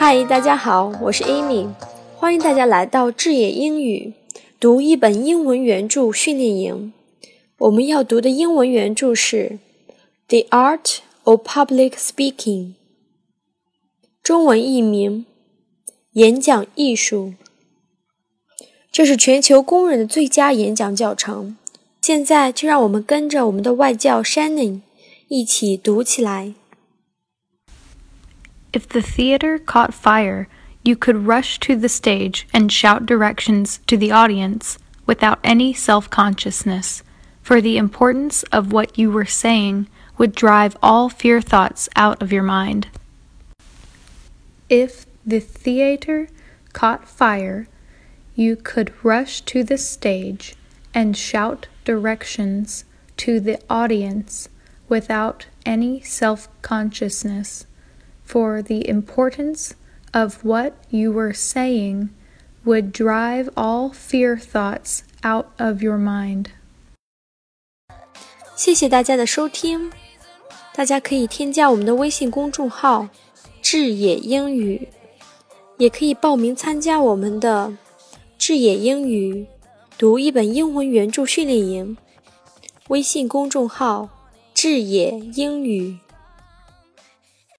嗨，大家好，我是 Amy，欢迎大家来到智野英语读一本英文原著训练营。我们要读的英文原著是《The Art of Public Speaking》，中文译名《演讲艺术》。这是全球公认的最佳演讲教程。现在就让我们跟着我们的外教 Shannon 一起读起来。If the theater caught fire, you could rush to the stage and shout directions to the audience without any self consciousness, for the importance of what you were saying would drive all fear thoughts out of your mind. If the theater caught fire, you could rush to the stage and shout directions to the audience without any self consciousness for the importance of what you were saying would drive all fear thoughts out of your mind. 谢谢大家的收听，大家可以添加我们的微信公众号“智野英语”，也可以报名参加我们的“智野英语”读一本英文原着训练营。微信公众号“智野英语”。